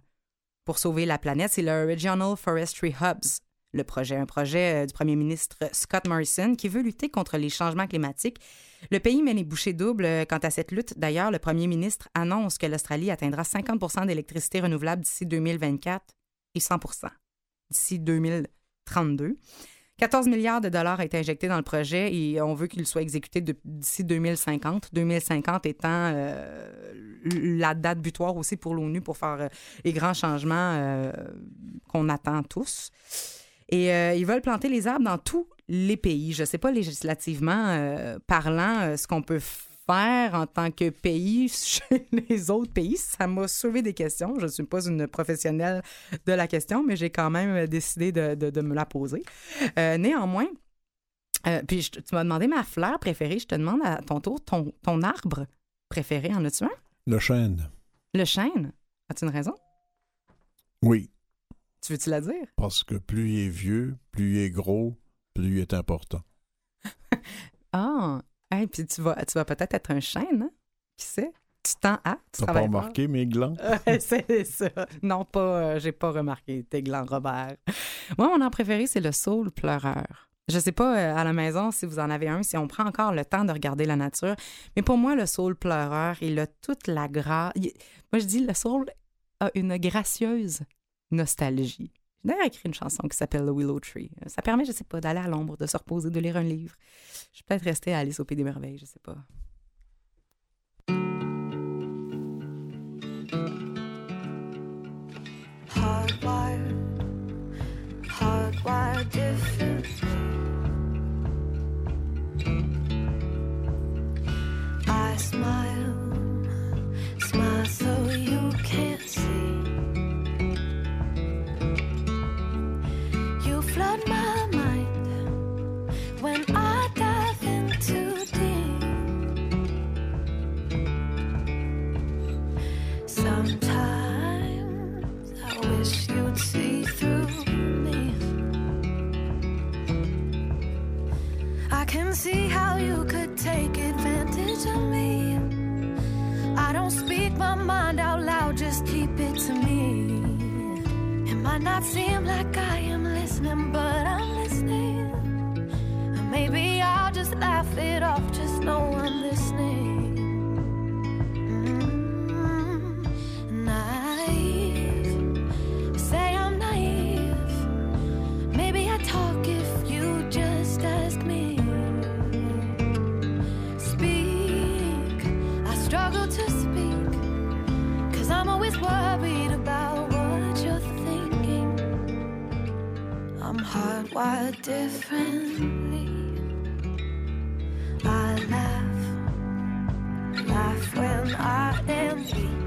pour sauver la planète. C'est le Regional Forestry Hubs le projet, un projet euh, du premier ministre Scott Morrison qui veut lutter contre les changements climatiques. Le pays met les bouchées doubles euh, quant à cette lutte. D'ailleurs, le premier ministre annonce que l'Australie atteindra 50% d'électricité renouvelable d'ici 2024 et 100 d'ici 2032. 14 milliards de dollars ont été injectés dans le projet et on veut qu'il soit exécuté d'ici 2050. 2050 étant euh, la date butoir aussi pour l'ONU pour faire les grands changements qu'on attend tous. Et euh, ils veulent planter les arbres dans tous les pays. Je ne sais pas législativement euh, parlant euh, ce qu'on peut faire en tant que pays chez les autres pays. Ça m'a soulevé des questions. Je ne suis pas une professionnelle de la question, mais j'ai quand même décidé de, de- de me la poser. Néanmoins, puis je- tu m'as demandé ma fleur préférée. Je te demande à ton tour ton, ton arbre préféré. En as-tu un? Le chêne. Le chêne? As-tu une raison? Oui, Tu veux-tu la dire? parce que plus il est vieux, plus il est gros, plus il est important. Ah, hey, puis tu vas, tu vas peut-être être un chêne, hein? Qui sait? Tu t'en as? Tu T'as pas remarqué mes glands? C'est ça. Non, pas, euh, j'ai pas remarqué tes glands, Robert. Moi, mon arbre préféré, c'est le saule pleureur. Je sais pas euh, à la maison si vous en avez un, si on prend encore le temps de regarder la nature. Mais pour moi, le saule pleureur, il a toute la grâce. Moi, je dis, le saule a une gracieuse nostalgie. J'ai d'ailleurs écrit une chanson qui s'appelle The Willow Tree. Ça permet, je sais pas, d'aller à l'ombre, de se reposer, de lire un livre. Je suis peut-être restée à Alice au des Merveilles, je sais pas. Differently. Not seem like I am listening, but I'm listening. Maybe I'll just laugh it off, just know I'm listening. Hardwired differently. I laugh, laugh when I am weak.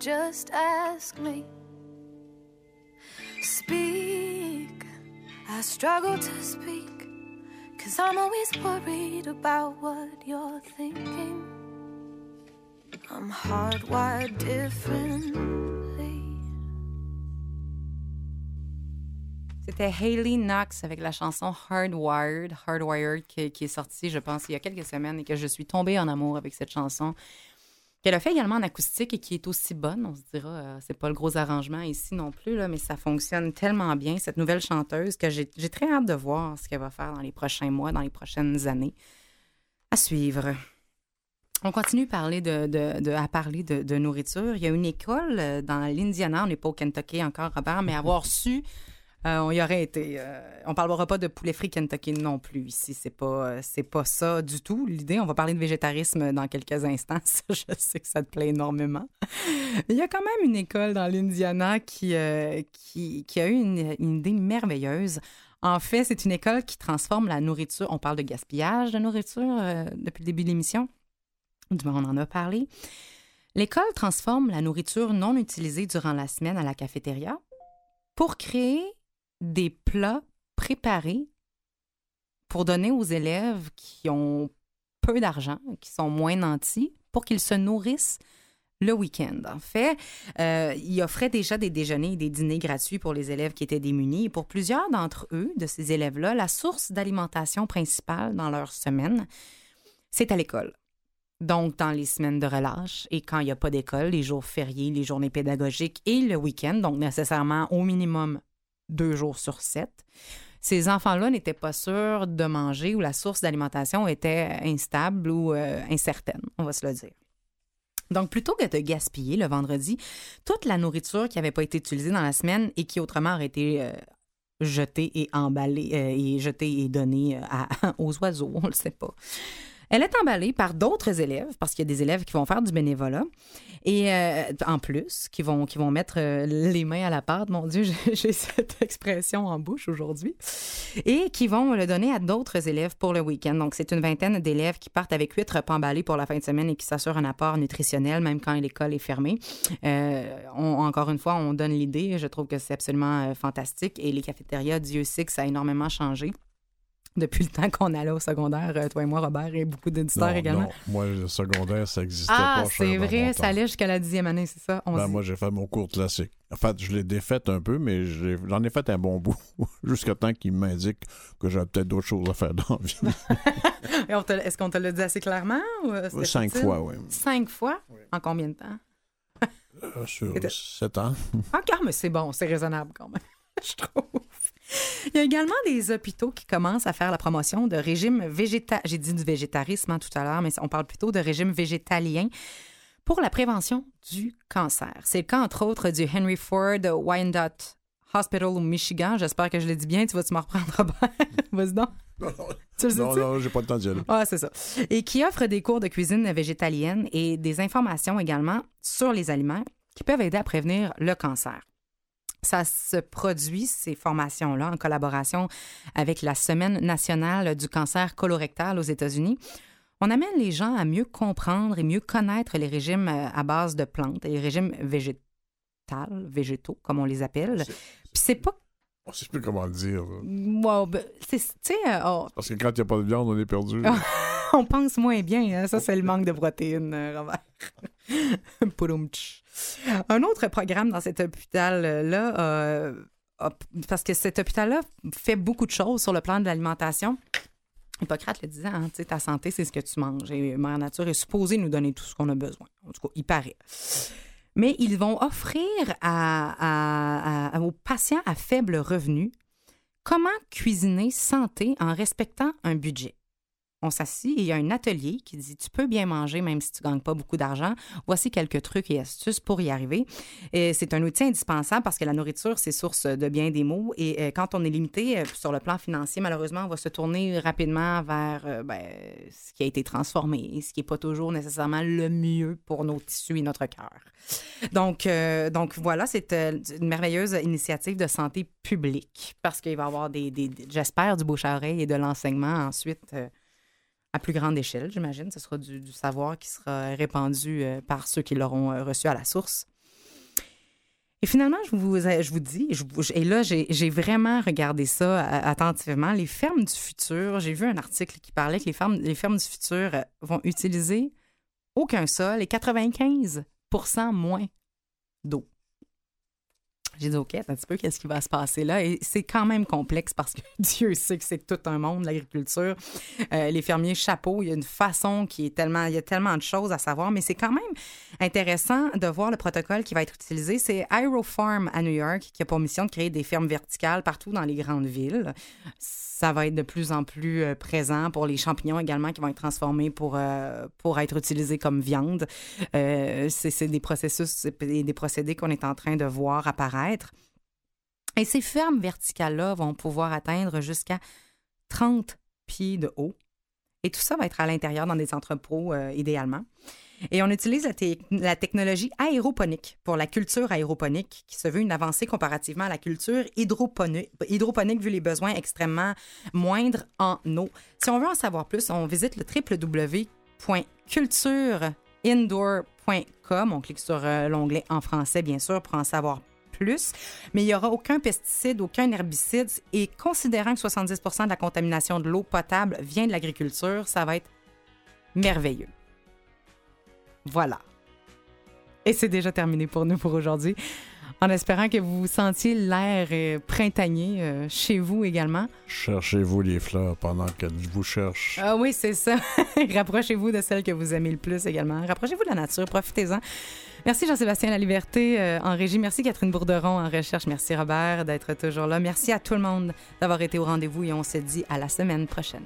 Just ask me. Speak, I struggle to speak. Cause I'm always worried about what you're thinking. I'm hardwired differently. C'était Hayley Knox avec la chanson Hardwired, Hardwired qui, est sortie, je pense, il y a quelques semaines et que je suis tombée en amour avec cette chanson. Qu'elle a fait également en acoustique et qui est aussi bonne, on se dira, euh, c'est pas le gros arrangement ici non plus, là, mais ça fonctionne tellement bien, cette nouvelle chanteuse, que j'ai très hâte de voir ce qu'elle va faire dans les prochains mois, dans les prochaines années. À suivre. On continue à parler de nourriture. Il y a une école euh, dans l'Indiana, on n'est pas au Kentucky encore, Robert, mais avoir su, euh, on y aurait été. euh, on parlera pas de poulet frit Kentucky non plus ici. C'est pas, euh, c'est pas ça du tout. L'idée, on va parler de végétarisme dans quelques instants. Je sais que ça te plaît énormément. Il y a quand même une école dans l'Indiana qui, euh, qui, qui a eu une, une idée merveilleuse. En fait, c'est une école qui transforme la nourriture. On parle de gaspillage de nourriture depuis le début de l'émission. Du moins, on en a parlé. L'école transforme la nourriture non utilisée durant la semaine à la cafétéria pour créer des plats préparés pour donner aux élèves qui ont peu d'argent, qui sont moins nantis, pour qu'ils se nourrissent le week-end. En fait, euh, il offrait déjà des déjeuners et des dîners gratuits pour les élèves qui étaient démunis. Et pour plusieurs d'entre eux, de ces élèves-là, la source d'alimentation principale dans leur semaine, c'est à l'école. Donc, dans les semaines de relâche et quand il n'y a pas d'école, les jours fériés, les journées pédagogiques et le week-end, donc nécessairement au minimum deux jours sur sept, ces enfants-là n'étaient pas sûrs de manger ou la source d'alimentation était instable ou euh, incertaine, on va se le dire. Donc, plutôt que de gaspiller le vendredi toute la nourriture qui n'avait pas été utilisée dans la semaine et qui autrement aurait été euh, jetée et emballée euh, et jetée et donnée aux oiseaux, on ne le sait pas. Elle est emballée par d'autres élèves, parce qu'il y a des élèves qui vont faire du bénévolat, et euh, en plus, qui vont, qui vont mettre euh, les mains à la pâte. Mon Dieu, j'ai cette expression en bouche aujourd'hui. Et qui vont le donner à d'autres élèves pour le week-end. Donc, c'est une vingtaine d'élèves qui partent avec huit repas emballés pour la fin de semaine et qui s'assurent un apport nutritionnel, même quand l'école est fermée. Euh, encore une fois, on donne l'idée. Je trouve que c'est absolument fantastique. Et les cafétérias, Dieu sait ça a énormément changé. Depuis le temps qu'on allait au secondaire, euh, toi et moi, Robert, et beaucoup d'éditeurs également. non. Moi, le secondaire, ça n'existait Ah, pas. c'est vrai, ça allait jusqu'à la dixième année, c'est ça? On Ben, moi, j'ai fait mon cours classique. En fait, je l'ai défaite un peu, mais j'en ai fait un bon bout jusqu'à temps qu'il m'indique que j'avais peut-être d'autres choses à faire dans la vie. Te- Est-ce qu'on te l'a dit assez clairement? Ou euh, Cinq fois, oui. Cinq fois? En combien de temps? Euh, sur sept ans. Encore, mais c'est bon, c'est raisonnable quand même, je trouve. Il y a également des hôpitaux qui commencent à faire la promotion de régimes végéta... J'ai dit du végétarisme hein, tout à l'heure, mais on parle plutôt de régime végétalien pour la prévention du cancer. C'est le cas, entre autres, du Henry Ford Wyandotte Hospital au Michigan. J'espère que je l'ai dit bien. Tu vas-tu me reprendre, Robert? Vas-y donc. Le Non, sais-tu? non, j'ai pas le temps d'y aller. Ah, c'est ça. Et qui offre des cours de cuisine végétalienne et des informations également sur les aliments qui peuvent aider à prévenir le cancer. Ça se produit, ces formations-là, en collaboration avec la Semaine nationale du cancer colorectal aux États-Unis. On amène les gens à mieux comprendre et mieux connaître les régimes euh, à base de plantes, les régimes végétaux, végétaux, comme on les appelle. Puis c'est pas... On sait plus comment le dire. Wow, ben, c'est- tu sais, euh, oh, Parce que quand il n'y a pas de viande, on est perdu. On pense moins bien. hein. Ça, c'est le manque de protéines, euh, Robert. Un autre programme dans cet hôpital-là, euh, parce que cet hôpital-là fait beaucoup de choses sur le plan de l'alimentation. Hippocrate le disait, hein, ta santé, c'est ce que tu manges. Et Mère Nature est supposée nous donner tout ce qu'on a besoin. En tout cas, il paraît. Mais ils vont offrir aux patients à faible revenu comment cuisiner santé en respectant un budget. On s'assit et il y a un atelier qui dit tu peux bien manger même si tu gagnes pas beaucoup d'argent. Voici quelques trucs et astuces pour y arriver. Et c'est un outil indispensable parce que la nourriture c'est source de bien des maux et euh, quand on est limité euh, sur le plan financier malheureusement on va se tourner rapidement vers euh, ben, ce qui a été transformé, ce qui est pas toujours nécessairement le mieux pour nos tissus et notre cœur. Donc donc voilà c'est une merveilleuse initiative de santé publique parce qu'il va y avoir des, j'espère du bouche à oreille et de l'enseignement ensuite. À plus grande échelle, j'imagine. Ce sera du, savoir qui sera répandu euh, par ceux qui l'auront euh, reçu à la source. Et finalement, je vous, vous dis, et là, j'ai vraiment regardé ça euh, attentivement, les fermes du futur. J'ai vu un article qui parlait que les fermes, les fermes du futur euh, vont utiliser aucun sol et 95% moins d'eau. J'ai dit, OK, un petit peu, qu'est-ce qui va se passer là? Et c'est quand même complexe parce que Dieu sait que c'est tout un monde, l'agriculture. Euh, les fermiers, chapeau, il y a une façon qui est tellement, il y a tellement de choses à savoir, mais c'est quand même intéressant de voir le protocole qui va être utilisé. C'est Aerofarm à New York qui a pour mission de créer des fermes verticales partout dans les grandes villes. Ça va être de plus en plus euh, présent pour les champignons également qui vont être transformés pour, euh, pour être utilisés comme viande. C'est des processus et des procédés qu'on est en train de voir apparaître. Et ces fermes verticales-là vont pouvoir atteindre jusqu'à 30 pieds de haut. Et tout ça va être à l'intérieur dans des entrepôts euh, idéalement. Et on utilise la, la technologie aéroponique pour la culture aéroponique, qui se veut une avancée comparativement à la culture hydroponique, hydroponique vu les besoins extrêmement moindres en eau. Si on veut en savoir plus, on visite le www.cultureindoor.com. On clique sur euh, l'onglet en français, bien sûr, pour en savoir plus. Mais il n'y aura aucun pesticide, aucun herbicide. Et considérant que 70% de la contamination de l'eau potable vient de l'agriculture, ça va être merveilleux. Voilà. Et c'est déjà terminé pour nous pour aujourd'hui. En espérant que vous sentiez l'air euh, printanier euh, chez vous également. Cherchez-vous les fleurs pendant qu'elles vous cherchent. Ah oui, c'est ça. Rapprochez-vous de celle que vous aimez le plus également. Rapprochez-vous de la nature, profitez-en. Merci Jean-Sébastien La Liberté euh, en régie. Merci Catherine Bourderon en recherche. Merci Robert d'être toujours là. Merci à tout le monde d'avoir été au rendez-vous et on se dit à la semaine prochaine.